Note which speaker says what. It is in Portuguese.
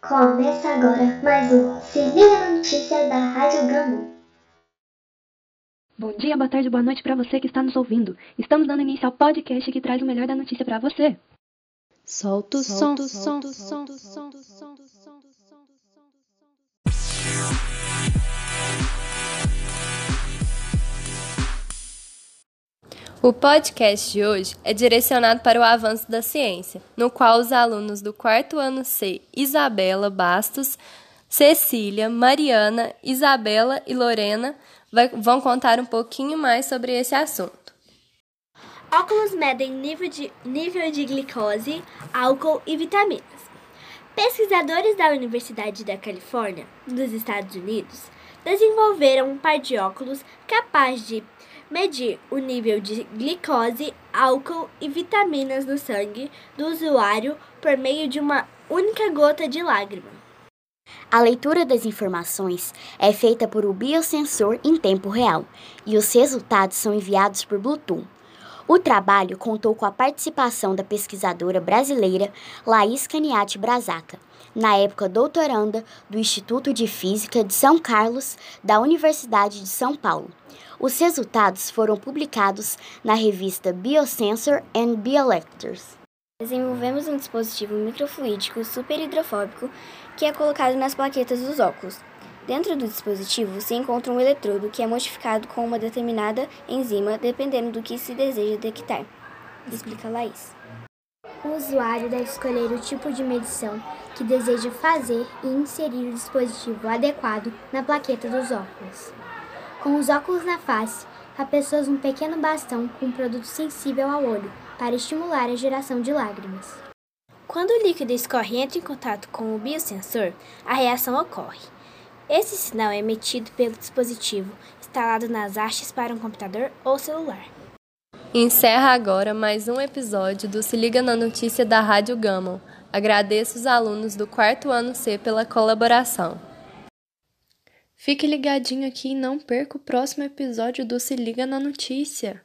Speaker 1: Começa agora mais um Se Liga na Notícia da Rádio Gama.
Speaker 2: Bom dia, boa tarde, boa noite para você que está nos ouvindo. Estamos dando início ao podcast que traz o melhor da notícia para você.
Speaker 3: Solta o som, som, som, som, som, som, som.
Speaker 4: O podcast de hoje é direcionado para o avanço da ciência, no qual os alunos do quarto ano C, Isabela Bastos, Cecília, Mariana, Isabela e Lorena, vai, vão contar um pouquinho mais sobre esse assunto.
Speaker 5: Óculos medem nível de, nível de glicose, álcool e vitaminas. Pesquisadores da Universidade da Califórnia, dos Estados Unidos, desenvolveram um par de óculos capaz de medir o nível de glicose, álcool e vitaminas no sangue do usuário por meio de uma única gota de lágrima.
Speaker 6: A leitura das informações é feita por um biosensor em tempo real e os resultados são enviados por Bluetooth. O trabalho contou com a participação da pesquisadora brasileira Laís Caniati Brazaca, na época doutoranda do Instituto de Física de São Carlos da Universidade de São Paulo. Os resultados foram publicados na revista Biosensor and Biolectors.
Speaker 7: Desenvolvemos um dispositivo microfluídico superhidrofóbico que é colocado nas plaquetas dos óculos. Dentro do dispositivo se encontra um eletrodo que é modificado com uma determinada enzima dependendo do que se deseja detectar. Explica Laís.
Speaker 8: O usuário deve escolher o tipo de medição que deseja fazer e inserir o dispositivo adequado na plaqueta dos óculos. Com os óculos na face, a pessoa usa um pequeno bastão com um produto sensível ao olho para estimular a geração de lágrimas.
Speaker 5: Quando o líquido escorre e entra em contato com o biosensor, a reação ocorre. Esse sinal é emitido pelo dispositivo instalado nas hastes para um computador ou celular.
Speaker 4: Encerra agora mais um episódio do Se Liga na Notícia da Rádio Gama. Agradeço os alunos do quarto ano C pela colaboração.
Speaker 2: Fique ligadinho aqui e não perca o próximo episódio do Se Liga na Notícia.